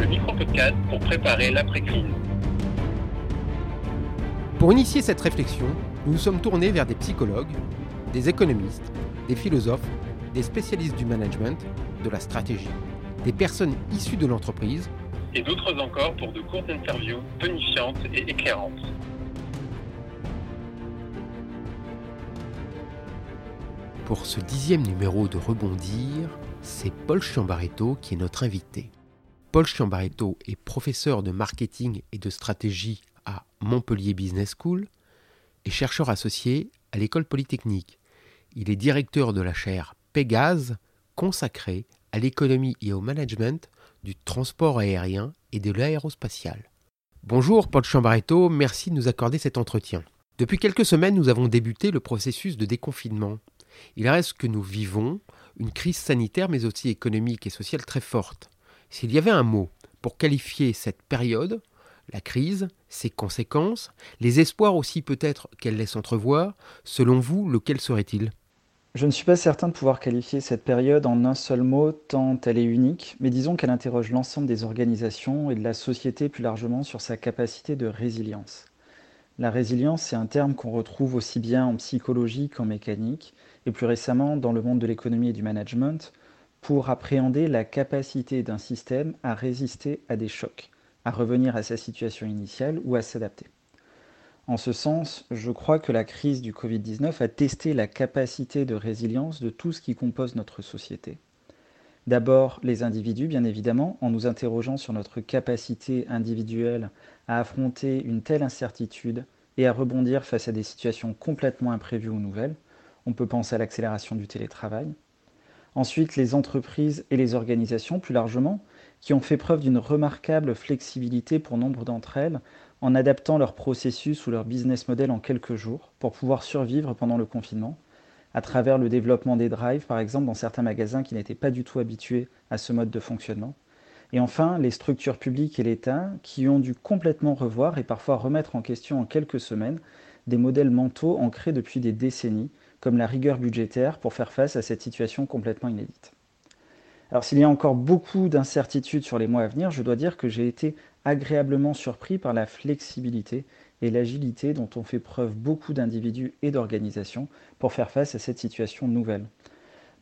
Le micro-podcast pour préparer l'après-crise. Pour initier cette réflexion, nous nous sommes tournés vers des psychologues, des économistes, des philosophes, des spécialistes du management, de la stratégie, des personnes issues de l'entreprise, et d'autres encore pour de courtes interviews tonifiantes et éclairantes. Pour ce dixième numéro de Rebondir, c'est Paul Chiambaretto qui est notre invité. Paul Chiambaretto est professeur de marketing et de stratégie à Montpellier Business School et chercheur associé à l'école polytechnique. Il est directeur de la chaire Pégase consacrée à l'économie et au management du transport aérien et de l'aérospatial. Bonjour Paul Chiambaretto, merci de nous accorder cet entretien. Depuis quelques semaines, nous avons débuté le processus de déconfinement. Il reste que nous vivons une crise sanitaire mais aussi économique et sociale très forte. S'il y avait un mot pour qualifier cette période, la crise, ses conséquences, les espoirs aussi peut-être qu'elle laisse entrevoir, selon vous, lequel serait-il? Je ne suis pas certain de pouvoir qualifier cette période en un seul mot, tant elle est unique, mais disons qu'elle interroge l'ensemble des organisations et de la société plus largement sur sa capacité de résilience. La résilience, c'est un terme qu'on retrouve aussi bien en psychologie qu'en mécanique, et plus récemment dans le monde de l'économie et du management, pour appréhender la capacité d'un système à résister à des chocs, à revenir à sa situation initiale ou à s'adapter. En ce sens, je crois que la crise du Covid-19 a testé la capacité de résilience de tout ce qui compose notre société. D'abord, les individus, bien évidemment, en nous interrogeant sur notre capacité individuelle à affronter une telle incertitude et à rebondir face à des situations complètement imprévues ou nouvelles. On peut penser à l'accélération du télétravail. Ensuite, les entreprises et les organisations, plus largement, qui ont fait preuve d'une remarquable flexibilité pour nombre d'entre elles en adaptant leur processus ou leur business model en quelques jours pour pouvoir survivre pendant le confinement, à travers le développement des drives, par exemple, dans certains magasins qui n'étaient pas du tout habitués à ce mode de fonctionnement. Et enfin, les structures publiques et l'État qui ont dû complètement revoir et parfois remettre en question en quelques semaines des modèles mentaux ancrés depuis des décennies, comme la rigueur budgétaire, pour faire face à cette situation complètement inédite. Alors s'il y a encore beaucoup d'incertitudes sur les mois à venir, je dois dire que j'ai été agréablement surpris par la flexibilité et l'agilité dont ont fait preuve beaucoup d'individus et d'organisations pour faire face à cette situation nouvelle.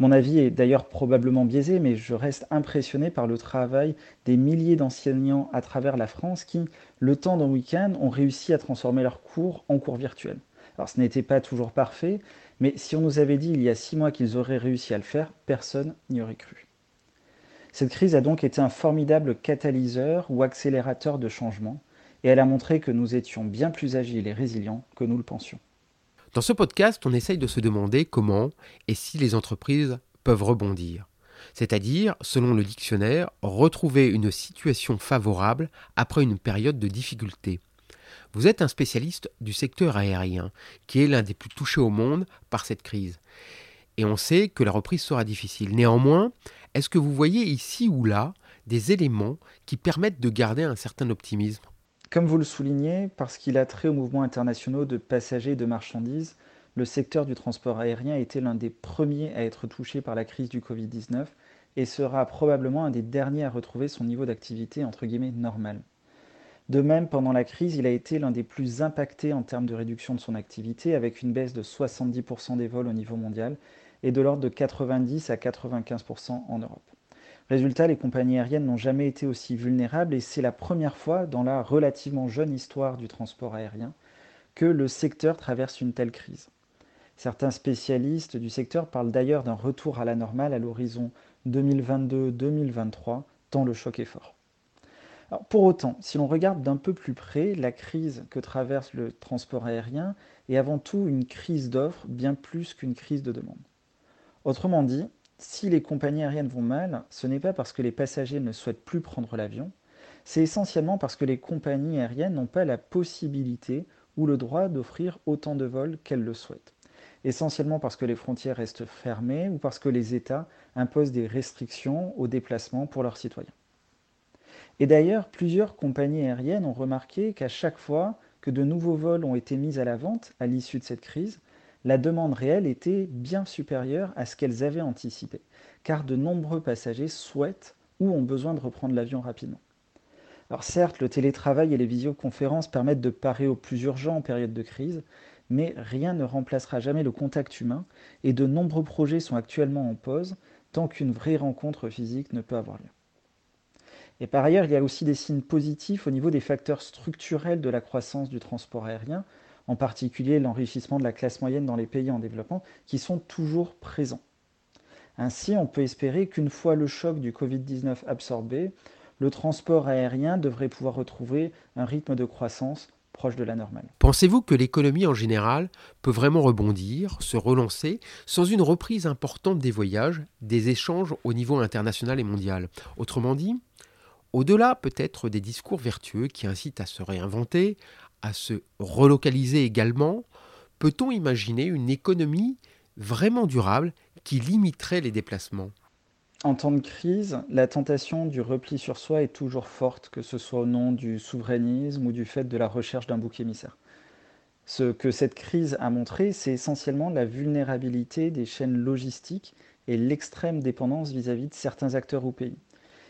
Mon avis est d'ailleurs probablement biaisé, mais je reste impressionné par le travail des milliers d'enseignants à travers la France qui, le temps d'un week-end, ont réussi à transformer leurs cours en cours virtuels. Alors ce n'était pas toujours parfait, mais si on nous avait dit il y a six mois qu'ils auraient réussi à le faire, personne n'y aurait cru. Cette crise a donc été un formidable catalyseur ou accélérateur de changement, et elle a montré que nous étions bien plus agiles et résilients que nous le pensions. Dans ce podcast, on essaye de se demander comment et si les entreprises peuvent rebondir. C'est-à-dire, selon le dictionnaire, retrouver une situation favorable après une période de difficulté. Vous êtes un spécialiste du secteur aérien, qui est l'un des plus touchés au monde par cette crise. Et on sait que la reprise sera difficile. Néanmoins, est-ce que vous voyez ici ou là des éléments qui permettent de garder un certain optimisme? Comme vous le soulignez, parce qu'il a trait aux mouvements internationaux de passagers et de marchandises, le secteur du transport aérien a été l'un des premiers à être touché par la crise du Covid-19 et sera probablement un des derniers à retrouver son niveau d'activité entre guillemets normal. De même, pendant la crise, il a été l'un des plus impactés en termes de réduction de son activité, avec une baisse de 70% des vols au niveau mondial et de l'ordre de 90 à 95% en Europe. Résultat, les compagnies aériennes n'ont jamais été aussi vulnérables et c'est la première fois dans la relativement jeune histoire du transport aérien que le secteur traverse une telle crise. Certains spécialistes du secteur parlent d'ailleurs d'un retour à la normale à l'horizon 2022-2023, tant le choc est fort. Pour autant, si l'on regarde d'un peu plus près, la crise que traverse le transport aérien est avant tout une crise d'offres bien plus qu'une crise de demande. Autrement dit, si les compagnies aériennes vont mal, ce n'est pas parce que les passagers ne souhaitent plus prendre l'avion, c'est essentiellement parce que les compagnies aériennes n'ont pas la possibilité ou le droit d'offrir autant de vols qu'elles le souhaitent. Essentiellement parce que les frontières restent fermées ou parce que les États imposent des restrictions aux déplacements pour leurs citoyens. Et d'ailleurs, plusieurs compagnies aériennes ont remarqué qu'à chaque fois que de nouveaux vols ont été mis à la vente à l'issue de cette crise, la demande réelle était bien supérieure à ce qu'elles avaient anticipé, car de nombreux passagers souhaitent ou ont besoin de reprendre l'avion rapidement. Alors certes, le télétravail et les visioconférences permettent de parer au plus urgent en période de crise, mais rien ne remplacera jamais le contact humain, et de nombreux projets sont actuellement en pause tant qu'une vraie rencontre physique ne peut avoir lieu. Et par ailleurs, il y a aussi des signes positifs au niveau des facteurs structurels de la croissance du transport aérien, en particulier l'enrichissement de la classe moyenne dans les pays en développement, qui sont toujours présents. Ainsi, on peut espérer qu'une fois le choc du Covid-19 absorbé, le transport aérien devrait pouvoir retrouver un rythme de croissance proche de la normale. Pensez-vous que l'économie en général peut vraiment rebondir, se relancer, sans une reprise importante des voyages, des échanges au niveau international et mondial? Autrement dit, au-delà peut-être des discours vertueux qui incitent à se réinventer, à se relocaliser également, peut-on imaginer une économie vraiment durable qui limiterait les déplacements? En temps de crise, la tentation du repli sur soi est toujours forte, que ce soit au nom du souverainisme ou du fait de la recherche d'un bouc émissaire. Ce que cette crise a montré, c'est essentiellement la vulnérabilité des chaînes logistiques et l'extrême dépendance vis-à-vis de certains acteurs ou pays.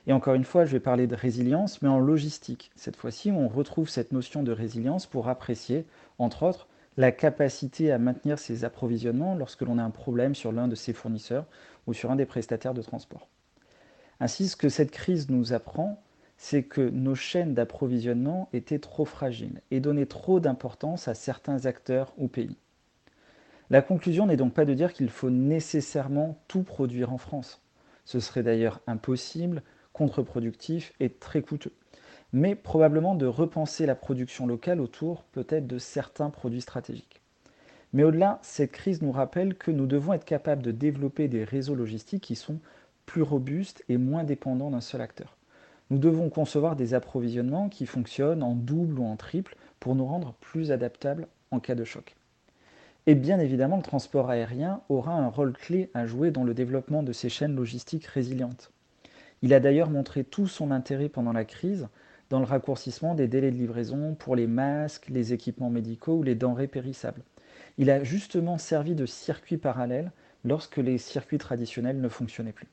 Et encore une fois, je vais parler de résilience, mais en logistique. Cette fois-ci, on retrouve cette notion de résilience pour apprécier, entre autres, la capacité à maintenir ses approvisionnements lorsque l'on a un problème sur l'un de ses fournisseurs ou sur un des prestataires de transport. Ainsi, ce que cette crise nous apprend, c'est que nos chaînes d'approvisionnement étaient trop fragiles et donnaient trop d'importance à certains acteurs ou pays. La conclusion n'est donc pas de dire qu'il faut nécessairement tout produire en France. Ce serait d'ailleurs impossible contre-productif et très coûteux. Mais probablement de repenser la production locale autour peut-être de certains produits stratégiques. Mais au-delà, cette crise nous rappelle que nous devons être capables de développer des réseaux logistiques qui sont plus robustes et moins dépendants d'un seul acteur. Nous devons concevoir des approvisionnements qui fonctionnent en double ou en triple pour nous rendre plus adaptables en cas de choc. Et bien évidemment, le transport aérien aura un rôle clé à jouer dans le développement de ces chaînes logistiques résilientes. Il a d'ailleurs montré tout son intérêt pendant la crise dans le raccourcissement des délais de livraison pour les masques, les équipements médicaux ou les denrées périssables. Il a justement servi de circuit parallèle lorsque les circuits traditionnels ne fonctionnaient plus.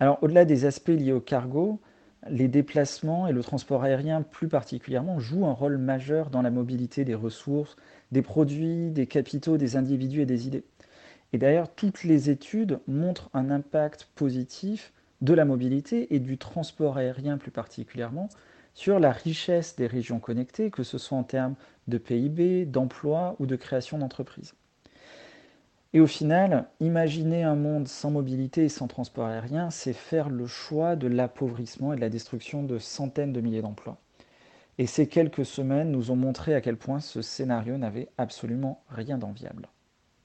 Alors au-delà des aspects liés au cargo, les déplacements et le transport aérien plus particulièrement jouent un rôle majeur dans la mobilité des ressources, des produits, des capitaux, des individus et des idées. Et d'ailleurs, toutes les études montrent un impact positif de la mobilité et du transport aérien plus particulièrement sur la richesse des régions connectées, que ce soit en termes de PIB, d'emploi ou de création d'entreprises. Et au final, imaginer un monde sans mobilité et sans transport aérien, c'est faire le choix de l'appauvrissement et de la destruction de centaines de milliers d'emplois. Et ces quelques semaines nous ont montré à quel point ce scénario n'avait absolument rien d'enviable.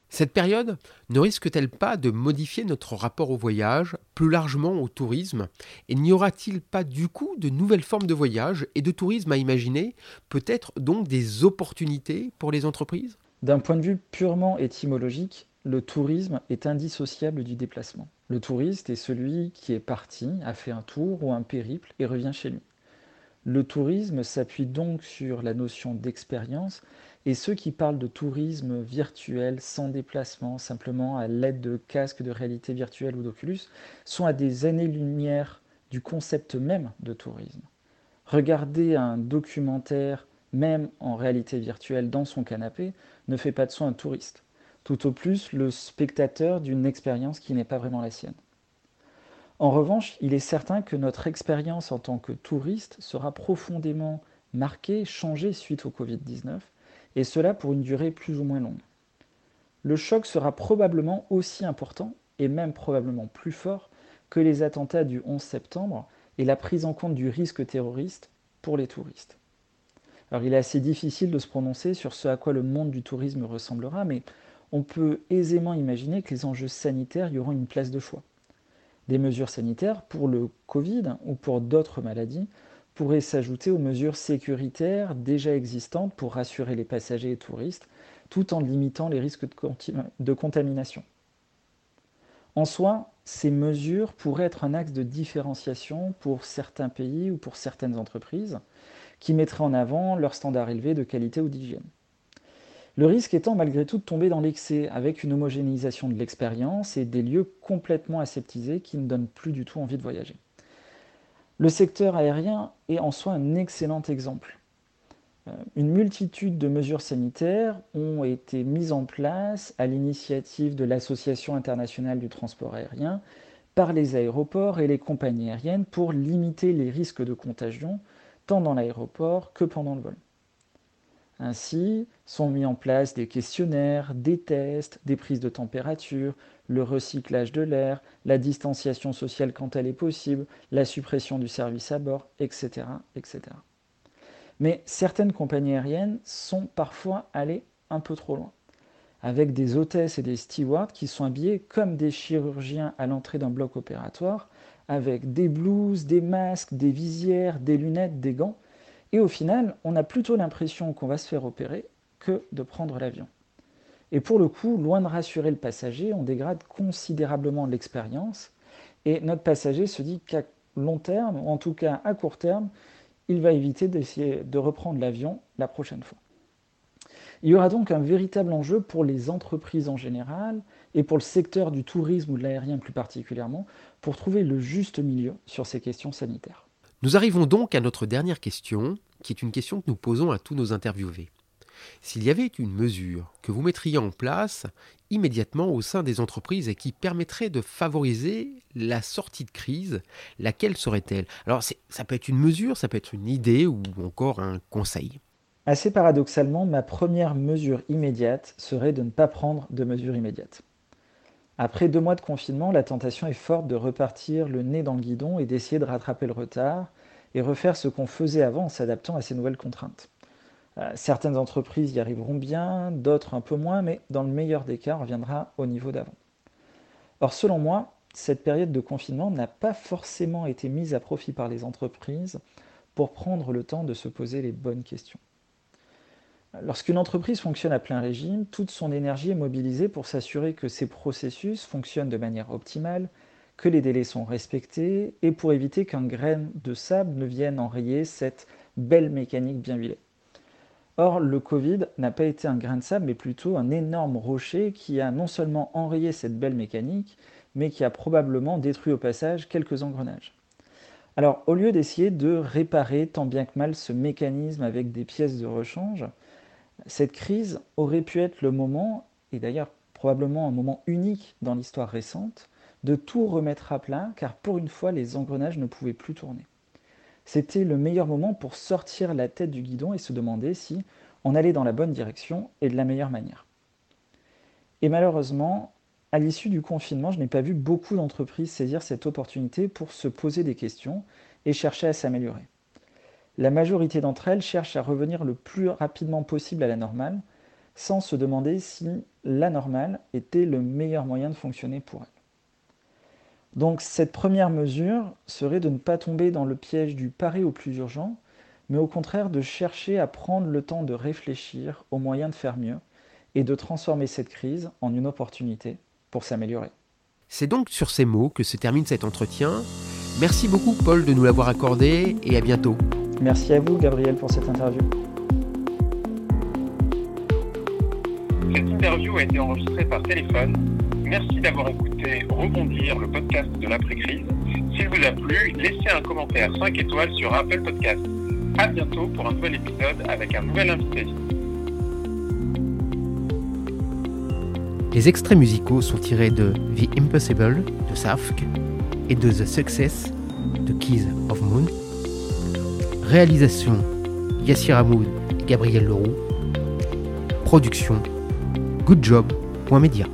Cette période ne risque-t-elle pas de modifier notre rapport au voyage, plus largement au tourisme? Et n'y aura-t-il pas du coup de nouvelles formes de voyage et de tourisme à imaginer, peut-être donc des opportunités pour les entreprises? D'un point de vue purement étymologique, le tourisme est indissociable du déplacement. Le touriste est celui qui est parti, a fait un tour ou un périple et revient chez lui. Le tourisme s'appuie donc sur la notion d'expérience et ceux qui parlent de tourisme virtuel, sans déplacement, simplement à l'aide de casques de réalité virtuelle ou d'Oculus, sont à des années-lumière du concept même de tourisme. Regarder un documentaire, même en réalité virtuelle, dans son canapé, ne fait pas de soi un touriste. Tout au plus le spectateur d'une expérience qui n'est pas vraiment la sienne. En revanche, il est certain que notre expérience en tant que touriste sera profondément marquée, changée suite au Covid-19, et cela pour une durée plus ou moins longue. Le choc sera probablement aussi important, et même probablement plus fort, que les attentats du 11 septembre et la prise en compte du risque terroriste pour les touristes. Alors il est assez difficile de se prononcer sur ce à quoi le monde du tourisme ressemblera, mais on peut aisément imaginer que les enjeux sanitaires y auront une place de choix. des mesures sanitaires pour le Covid ou pour d'autres maladies pourraient s'ajouter aux mesures sécuritaires déjà existantes pour rassurer les passagers et touristes tout en limitant les risques de, contamination. En soi, ces mesures pourraient être un axe de différenciation pour certains pays ou pour certaines entreprises qui mettraient en avant leurs standards élevés de qualité ou d'hygiène. Le risque étant malgré tout de tomber dans l'excès avec une homogénéisation de l'expérience et des lieux complètement aseptisés qui ne donnent plus du tout envie de voyager. Le secteur aérien est en soi un excellent exemple. Euh, une multitude de mesures sanitaires ont été mises en place à l'initiative de l'Association internationale du transport aérien par les aéroports et les compagnies aériennes pour limiter les risques de contagion tant dans l'aéroport que pendant le vol. Ainsi, sont mis en place des questionnaires, des tests, des prises de température, le recyclage de l'air, la distanciation sociale quand elle est possible, la suppression du service à bord, etc. etc. Mais certaines compagnies aériennes sont parfois allées un peu trop loin, avec des hôtesses et des stewards qui sont habillés comme des chirurgiens à l'entrée d'un bloc opératoire, avec des blouses, des masques, des visières, des lunettes, des gants, et au final, on a plutôt l'impression qu'on va se faire opérer que de prendre l'avion. Et pour le coup, loin de rassurer le passager, on dégrade considérablement l'expérience. Et notre passager se dit qu'à long terme, ou en tout cas à court terme, il va éviter d'essayer de reprendre l'avion la prochaine fois. Il y aura donc un véritable enjeu pour les entreprises en général et pour le secteur du tourisme ou de l'aérien plus particulièrement pour trouver le juste milieu sur ces questions sanitaires. Nous arrivons donc à notre dernière question, qui est une question que nous posons à tous nos interviewés. S'il y avait une mesure que vous mettriez en place immédiatement au sein des entreprises et qui permettrait de favoriser la sortie de crise, laquelle serait-elle? Alors ça peut être une mesure, ça peut être une idée ou encore un conseil. Assez paradoxalement, ma première mesure immédiate serait de ne pas prendre de mesures immédiates. Après deux mois de confinement, la tentation est forte de repartir le nez dans le guidon et d'essayer de rattraper le retard et refaire ce qu'on faisait avant en s'adaptant à ces nouvelles contraintes. Euh, certaines entreprises y arriveront bien, d'autres un peu moins, mais dans le meilleur des cas, on reviendra au niveau d'avant. Or, selon moi, cette période de confinement n'a pas forcément été mise à profit par les entreprises pour prendre le temps de se poser les bonnes questions. Lorsqu'une entreprise fonctionne à plein régime, toute son énergie est mobilisée pour s'assurer que ses processus fonctionnent de manière optimale, que les délais sont respectés et pour éviter qu'un grain de sable ne vienne enrayer cette belle mécanique bien huilée. Or, le Covid n'a pas été un grain de sable, mais plutôt un énorme rocher qui a non seulement enrayé cette belle mécanique, mais qui a probablement détruit au passage quelques engrenages. Alors, au lieu d'essayer de réparer tant bien que mal ce mécanisme avec des pièces de rechange, cette crise aurait pu être le moment, et d'ailleurs probablement un moment unique dans l'histoire récente, de tout remettre à plat, car pour une fois les engrenages ne pouvaient plus tourner c'était le meilleur moment pour sortir la tête du guidon et se demander si on allait dans la bonne direction et de la meilleure manière. Et malheureusement, à l'issue du confinement, je n'ai pas vu beaucoup d'entreprises saisir cette opportunité pour se poser des questions et chercher à s'améliorer. La majorité d'entre elles cherchent à revenir le plus rapidement possible à la normale, sans se demander si la normale était le meilleur moyen de fonctionner pour elles. Donc cette première mesure serait de ne pas tomber dans le piège du pari au plus urgent, mais au contraire de chercher à prendre le temps de réfléchir aux moyens de faire mieux et de transformer cette crise en une opportunité pour s'améliorer. C'est donc sur ces mots que se termine cet entretien. Merci beaucoup Paul de nous l'avoir accordé et à bientôt. Merci à vous Gabriel pour cette interview. Cette interview a été enregistrée par téléphone Merci d'avoir écouté Rebondir, le podcast de l'après-crise. S'il vous a plu, laissez un commentaire 5 étoiles sur Apple Podcast. À bientôt pour un nouvel épisode avec un nouvel invité. Les extraits musicaux sont tirés de The Impossible de Safk et de The Success de Keys of Moon. Réalisation Yassir Hamoud Gabriel Leroux. Production goodjob.media.